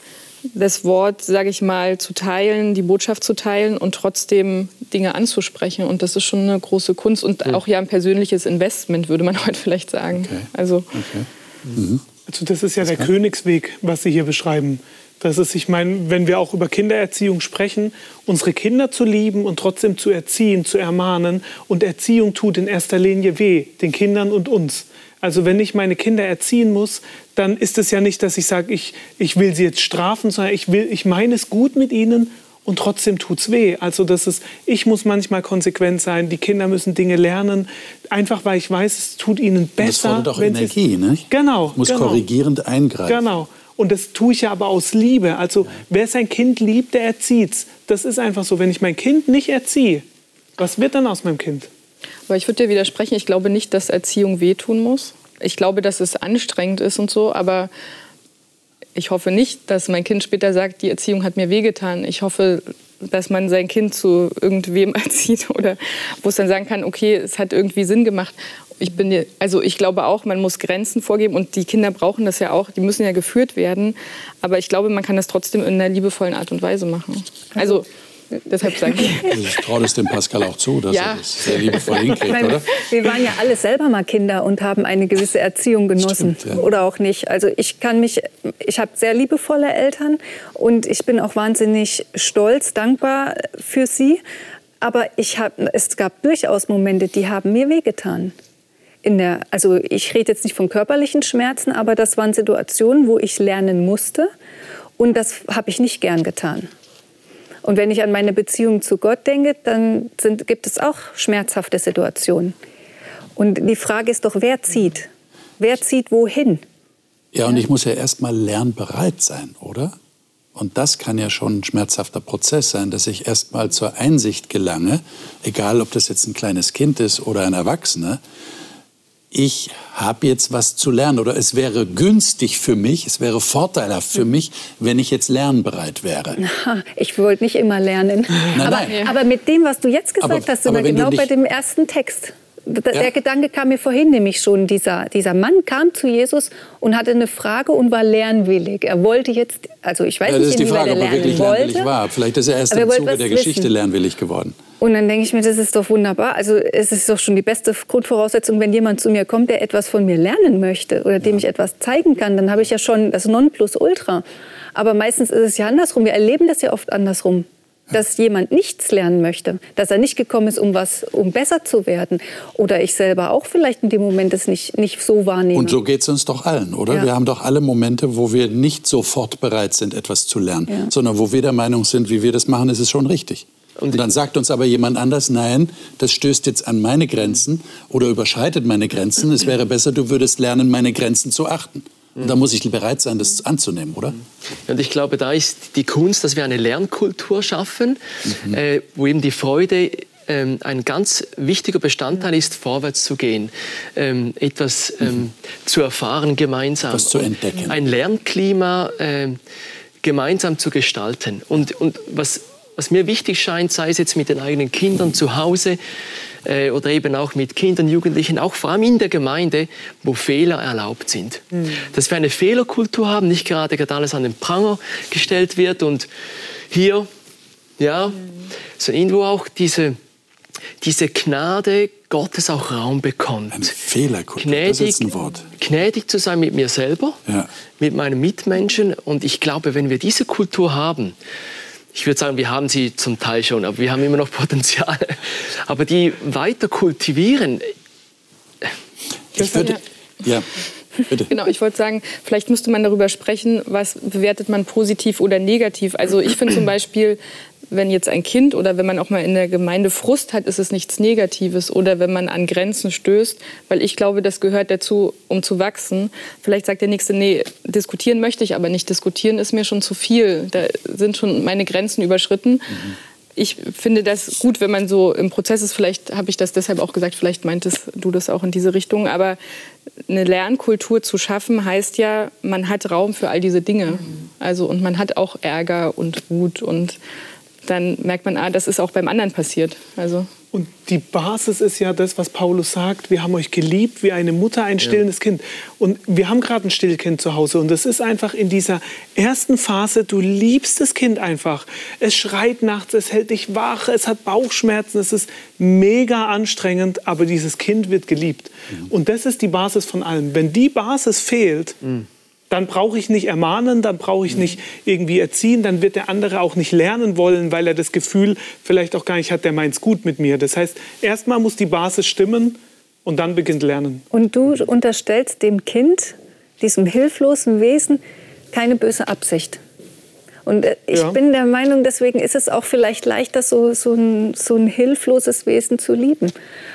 das Wort, sage ich mal, zu teilen, die Botschaft zu teilen und trotzdem Dinge anzusprechen. Und das ist schon eine große Kunst und auch ja ein persönliches Investment, würde man heute vielleicht sagen. Okay. Also, okay. mhm. also das ist ja der Königsweg, was Sie hier beschreiben. Das ist, ich meine, wenn wir auch über Kindererziehung sprechen, unsere Kinder zu lieben und trotzdem zu erziehen, zu ermahnen. Und Erziehung tut in erster Linie weh, den Kindern und uns. Also wenn ich meine Kinder erziehen muss, dann ist es ja nicht, dass ich sage, ich, ich will sie jetzt strafen, sondern ich, will, ich meine es gut mit ihnen und trotzdem tut es weh. Also das ist, ich muss manchmal konsequent sein, die Kinder müssen Dinge lernen, einfach weil ich weiß, es tut ihnen besser. Das fordert auch Energie, ne? Genau. Muss genau. korrigierend eingreifen. Genau. Und das tue ich ja aber aus Liebe. Also wer sein Kind liebt, der erzieht's. Das ist einfach so. Wenn ich mein Kind nicht erziehe, was wird dann aus meinem Kind? Aber ich würde dir widersprechen, ich glaube nicht, dass Erziehung wehtun muss. Ich glaube, dass es anstrengend ist und so, aber ich hoffe nicht, dass mein Kind später sagt, die Erziehung hat mir wehgetan. Ich hoffe, dass man sein Kind zu irgendwem erzieht oder wo es dann sagen kann, okay, es hat irgendwie Sinn gemacht. Ich bin, also ich glaube auch, man muss Grenzen vorgeben und die Kinder brauchen das ja auch. Die müssen ja geführt werden. Aber ich glaube, man kann das trotzdem in einer liebevollen Art und Weise machen. Also Deshalb sage ich. Also ich traue das dem Pascal auch zu, dass ja. er das sehr liebevoll hinkriegt, meine, oder? Wir waren ja alle selber mal Kinder und haben eine gewisse Erziehung genossen. Stimmt, ja. Oder auch nicht. Also ich kann mich, ich habe sehr liebevolle Eltern und ich bin auch wahnsinnig stolz, dankbar für sie. Aber ich hab, es gab durchaus Momente, die haben mir wehgetan. In der, also ich rede jetzt nicht von körperlichen Schmerzen, aber das waren Situationen, wo ich lernen musste. Und das habe ich nicht gern getan. Und wenn ich an meine Beziehung zu Gott denke, dann sind, gibt es auch schmerzhafte Situationen. Und die Frage ist doch, wer zieht? Wer zieht wohin? Ja, und ich muss ja erst mal lernbereit sein, oder? Und das kann ja schon ein schmerzhafter Prozess sein, dass ich erst mal zur Einsicht gelange, egal ob das jetzt ein kleines Kind ist oder ein Erwachsener, ich habe jetzt was zu lernen oder es wäre günstig für mich, es wäre vorteilhaft für mich, wenn ich jetzt lernbereit wäre. Ich wollte nicht immer lernen. Nein, aber, nein. aber, mit dem, was du jetzt gesagt aber, hast, sind wir genau bei dem ersten Text. Der ja. Gedanke kam mir vorhin nämlich schon. Dieser, dieser Mann kam zu Jesus und hatte eine Frage und war lernwillig. Er wollte jetzt, also ich weiß ja, nicht, inwieweit er lernen wirklich wollte. Lernwillig war. Vielleicht ist er erst im Zuge der Geschichte wissen. lernwillig geworden. Und dann denke ich mir, das ist doch wunderbar. Also es ist doch schon die beste Grundvoraussetzung, wenn jemand zu mir kommt, der etwas von mir lernen möchte oder dem ich etwas zeigen kann, dann habe ich ja schon das Nonplusultra. Aber meistens ist es ja andersrum. Wir erleben das ja oft andersrum dass jemand nichts lernen möchte, dass er nicht gekommen ist, um was, um besser zu werden. Oder ich selber auch vielleicht in dem Moment es nicht, nicht so wahrnehme. Und so geht es uns doch allen, oder? Ja. Wir haben doch alle Momente, wo wir nicht sofort bereit sind, etwas zu lernen, ja. sondern wo wir der Meinung sind, wie wir das machen, ist es schon richtig. Und dann sagt uns aber jemand anders, nein, das stößt jetzt an meine Grenzen oder überschreitet meine Grenzen. Es wäre besser, du würdest lernen, meine Grenzen zu achten. Und da muss ich bereit sein, das anzunehmen, oder? Und ich glaube, da ist die Kunst, dass wir eine Lernkultur schaffen, mhm. äh, wo eben die Freude ähm, ein ganz wichtiger Bestandteil ist, vorwärts zu gehen, ähm, etwas ähm, mhm. zu erfahren gemeinsam. Was zu entdecken. Ein Lernklima äh, gemeinsam zu gestalten. Und, und was, was mir wichtig scheint, sei es jetzt mit den eigenen Kindern zu Hause, äh, oder eben auch mit Kindern, Jugendlichen, auch vor allem in der Gemeinde, wo Fehler erlaubt sind. Mhm. Dass wir eine Fehlerkultur haben, nicht gerade, gerade alles an den Pranger gestellt wird und hier, ja, mhm. sondern irgendwo auch diese, diese Gnade Gottes auch Raum bekommt. Eine Fehlerkultur, gnädig, das ist ein Wort. Gnädig zu sein mit mir selber, ja. mit meinen Mitmenschen. Und ich glaube, wenn wir diese Kultur haben, ich würde sagen, wir haben sie zum Teil schon, aber wir haben immer noch Potenzial. Aber die weiter kultivieren. Ich würde, ja. Bitte. Genau, ich wollte sagen, vielleicht müsste man darüber sprechen, was bewertet man positiv oder negativ. Also ich finde zum Beispiel, wenn jetzt ein Kind oder wenn man auch mal in der Gemeinde Frust hat, ist es nichts Negatives oder wenn man an Grenzen stößt, weil ich glaube, das gehört dazu, um zu wachsen. Vielleicht sagt der Nächste, nee, diskutieren möchte ich aber nicht. Diskutieren ist mir schon zu viel. Da sind schon meine Grenzen überschritten. Mhm. Ich finde das gut, wenn man so im Prozess ist. Vielleicht habe ich das deshalb auch gesagt, vielleicht meintest du das auch in diese Richtung. Aber eine Lernkultur zu schaffen, heißt ja, man hat Raum für all diese Dinge. Mhm. Also, und man hat auch Ärger und Wut und dann merkt man, ah, das ist auch beim anderen passiert. Also und die Basis ist ja das, was Paulus sagt. Wir haben euch geliebt wie eine Mutter ein stillendes ja. Kind. Und wir haben gerade ein Stillkind zu Hause. Und es ist einfach in dieser ersten Phase, du liebst das Kind einfach. Es schreit nachts, es hält dich wach, es hat Bauchschmerzen, es ist mega anstrengend, aber dieses Kind wird geliebt. Mhm. Und das ist die Basis von allem. Wenn die Basis fehlt, mhm dann brauche ich nicht ermahnen, dann brauche ich nicht irgendwie erziehen, dann wird der andere auch nicht lernen wollen, weil er das Gefühl vielleicht auch gar nicht hat, der meint es gut mit mir. Das heißt, erstmal muss die Basis stimmen und dann beginnt Lernen. Und du unterstellst dem Kind, diesem hilflosen Wesen, keine böse Absicht. Und äh, ich ja. bin der Meinung, deswegen ist es auch vielleicht leichter, so, so, ein, so ein hilfloses Wesen zu lieben.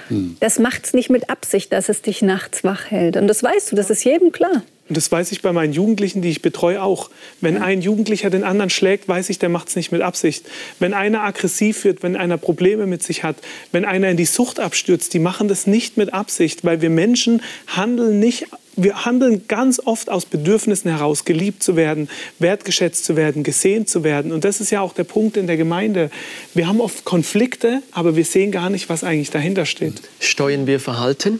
Hm. Das macht es nicht mit Absicht, dass es dich nachts wach hält. Und das weißt du, das ist jedem klar. Und das weiß ich bei meinen Jugendlichen, die ich betreue, auch. Wenn ja. ein Jugendlicher den anderen schlägt, weiß ich, der macht es nicht mit Absicht. Wenn einer aggressiv wird, wenn einer Probleme mit sich hat, wenn einer in die Sucht abstürzt, die machen das nicht mit Absicht, weil wir Menschen handeln nicht wir handeln ganz oft aus Bedürfnissen heraus, geliebt zu werden, wertgeschätzt zu werden, gesehen zu werden. Und das ist ja auch der Punkt in der Gemeinde. Wir haben oft Konflikte, aber wir sehen gar nicht, was eigentlich dahinter steht. Steuern wir Verhalten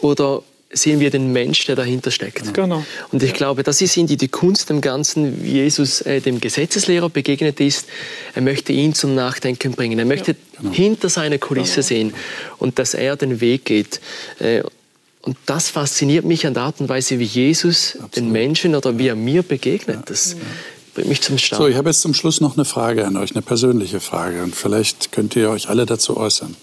oder sehen wir den Mensch, der dahinter steckt. Genau. Und ich glaube, das ist die, die Kunst im Ganzen, wie Jesus äh, dem Gesetzeslehrer begegnet ist. Er möchte ihn zum Nachdenken bringen. Er möchte ja. genau. hinter seine Kulisse genau. sehen und dass er den Weg geht. Äh, und das fasziniert mich an der Art und Weise, wie Jesus Absolut. den Menschen oder wie er mir begegnet. Das bringt mich zum Staunen. So, ich habe jetzt zum Schluss noch eine Frage an euch, eine persönliche Frage. Und vielleicht könnt ihr euch alle dazu äußern.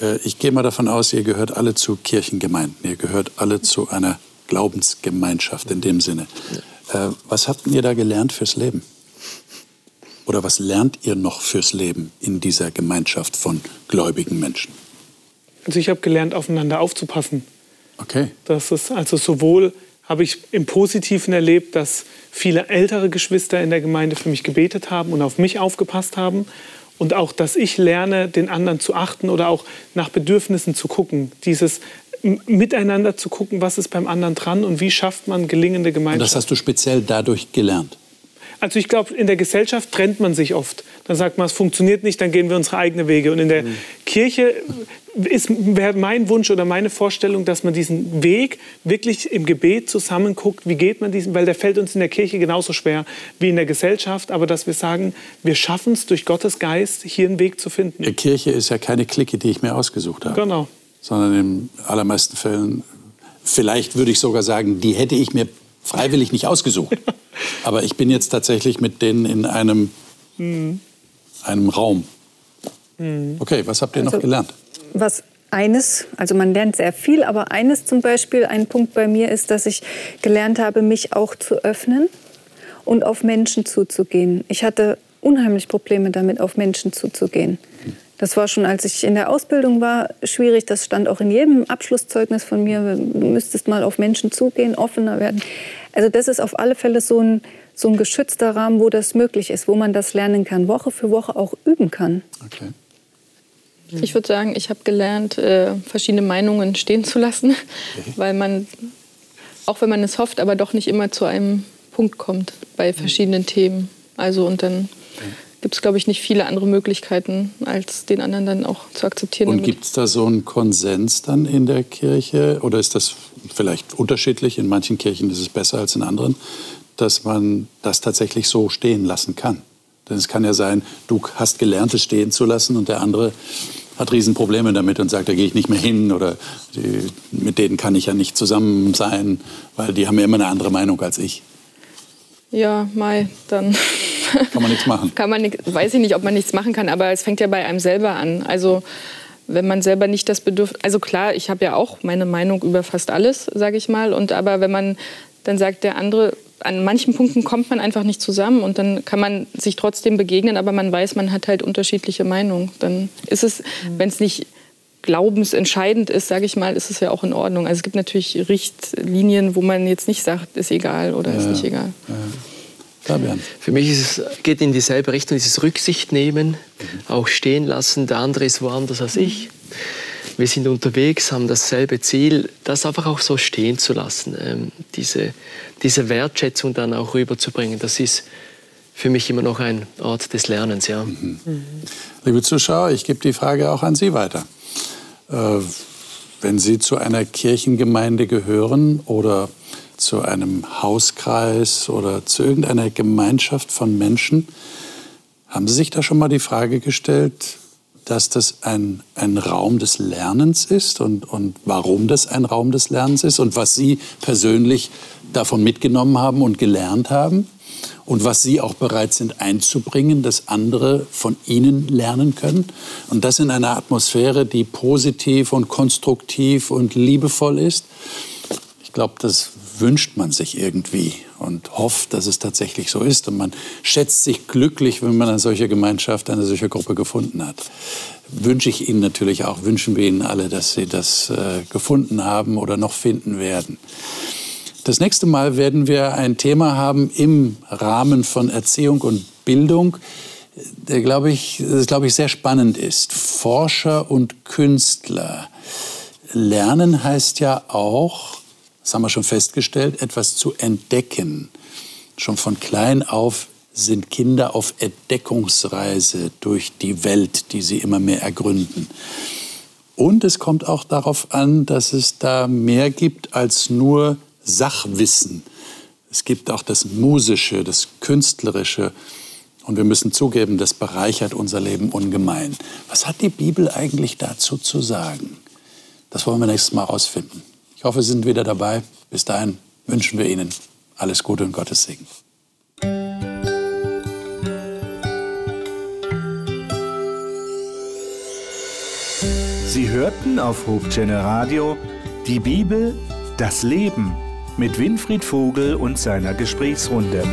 Äh, ich gehe mal davon aus, ihr gehört alle zu Kirchengemeinden. Ihr gehört alle zu einer Glaubensgemeinschaft in dem Sinne. Äh, was habt ihr da gelernt fürs Leben? Oder was lernt ihr noch fürs Leben in dieser Gemeinschaft von gläubigen Menschen? Also ich habe gelernt, aufeinander aufzupassen. Okay. Das ist also sowohl habe ich im Positiven erlebt, dass viele ältere Geschwister in der Gemeinde für mich gebetet haben und auf mich aufgepasst haben und auch, dass ich lerne, den anderen zu achten oder auch nach Bedürfnissen zu gucken. Dieses miteinander zu gucken, was ist beim anderen dran und wie schafft man gelingende Gemeinschaft. Und das hast du speziell dadurch gelernt? Also ich glaube, in der Gesellschaft trennt man sich oft. Dann sagt man, es funktioniert nicht, dann gehen wir unsere eigenen Wege. Und in der mhm. Kirche wäre mein Wunsch oder meine Vorstellung, dass man diesen Weg wirklich im Gebet zusammen guckt, wie geht man diesen, weil der fällt uns in der Kirche genauso schwer wie in der Gesellschaft, aber dass wir sagen, wir schaffen es durch Gottes Geist, hier einen Weg zu finden. Die Kirche ist ja keine Clique, die ich mir ausgesucht habe. Genau. Sondern in allermeisten Fällen, vielleicht würde ich sogar sagen, die hätte ich mir freiwillig nicht ausgesucht. aber ich bin jetzt tatsächlich mit denen in einem, mhm. einem Raum. Mhm. Okay, was habt ihr also, noch gelernt? was eines, also man lernt sehr viel, aber eines zum Beispiel, ein Punkt bei mir ist, dass ich gelernt habe, mich auch zu öffnen und auf Menschen zuzugehen. Ich hatte unheimlich Probleme damit, auf Menschen zuzugehen. Das war schon, als ich in der Ausbildung war, schwierig. Das stand auch in jedem Abschlusszeugnis von mir. Du müsstest mal auf Menschen zugehen, offener werden. Also das ist auf alle Fälle so ein, so ein geschützter Rahmen, wo das möglich ist, wo man das lernen kann, Woche für Woche auch üben kann. Okay. Ich würde sagen, ich habe gelernt, äh, verschiedene Meinungen stehen zu lassen, weil man, auch wenn man es hofft, aber doch nicht immer zu einem Punkt kommt bei verschiedenen Themen. Also und dann gibt es, glaube ich, nicht viele andere Möglichkeiten, als den anderen dann auch zu akzeptieren. Und gibt es da so einen Konsens dann in der Kirche oder ist das vielleicht unterschiedlich? In manchen Kirchen ist es besser als in anderen, dass man das tatsächlich so stehen lassen kann. Denn es kann ja sein, du hast gelernt, es stehen zu lassen und der andere hat Riesenprobleme damit und sagt, da gehe ich nicht mehr hin oder die, mit denen kann ich ja nicht zusammen sein, weil die haben ja immer eine andere Meinung als ich. Ja, Mai, dann kann man nichts machen. kann man weiß ich nicht, ob man nichts machen kann, aber es fängt ja bei einem selber an. Also wenn man selber nicht das Bedürfnis, also klar, ich habe ja auch meine Meinung über fast alles, sage ich mal, und aber wenn man dann sagt der andere, an manchen Punkten kommt man einfach nicht zusammen und dann kann man sich trotzdem begegnen, aber man weiß, man hat halt unterschiedliche Meinungen. Dann ist es, mhm. wenn es nicht glaubensentscheidend ist, sage ich mal, ist es ja auch in Ordnung. Also es gibt natürlich Richtlinien, wo man jetzt nicht sagt, ist egal oder ja, ist nicht egal. Ja. Fabian. Für mich es, geht in dieselbe Richtung, dieses Rücksicht nehmen, auch stehen lassen. Der andere ist woanders als ich wir sind unterwegs, haben dasselbe Ziel, das einfach auch so stehen zu lassen, ähm, diese, diese Wertschätzung dann auch rüberzubringen, das ist für mich immer noch ein Ort des Lernens. Ja. Mhm. Mhm. Liebe Zuschauer, ich gebe die Frage auch an Sie weiter. Äh, wenn Sie zu einer Kirchengemeinde gehören oder zu einem Hauskreis oder zu irgendeiner Gemeinschaft von Menschen, haben Sie sich da schon mal die Frage gestellt, dass das ein, ein Raum des Lernens ist und, und warum das ein Raum des Lernens ist und was Sie persönlich davon mitgenommen haben und gelernt haben und was Sie auch bereit sind einzubringen, dass andere von Ihnen lernen können. Und das in einer Atmosphäre, die positiv und konstruktiv und liebevoll ist. Ich glaube, das wünscht man sich irgendwie und hofft, dass es tatsächlich so ist. Und man schätzt sich glücklich, wenn man eine solche Gemeinschaft, eine solche Gruppe gefunden hat. Wünsche ich Ihnen natürlich auch, wünschen wir Ihnen alle, dass Sie das äh, gefunden haben oder noch finden werden. Das nächste Mal werden wir ein Thema haben im Rahmen von Erziehung und Bildung, der, glaube ich, das, glaube ich, sehr spannend ist. Forscher und Künstler. Lernen heißt ja auch, das haben wir schon festgestellt, etwas zu entdecken. Schon von klein auf sind Kinder auf Entdeckungsreise durch die Welt, die sie immer mehr ergründen. Und es kommt auch darauf an, dass es da mehr gibt als nur Sachwissen. Es gibt auch das Musische, das Künstlerische. Und wir müssen zugeben, das bereichert unser Leben ungemein. Was hat die Bibel eigentlich dazu zu sagen? Das wollen wir nächstes Mal herausfinden. Ich hoffe, Sie sind wieder dabei. Bis dahin wünschen wir Ihnen alles Gute und Gottes Segen. Sie hörten auf Hochchannel Radio die Bibel, das Leben mit Winfried Vogel und seiner Gesprächsrunde.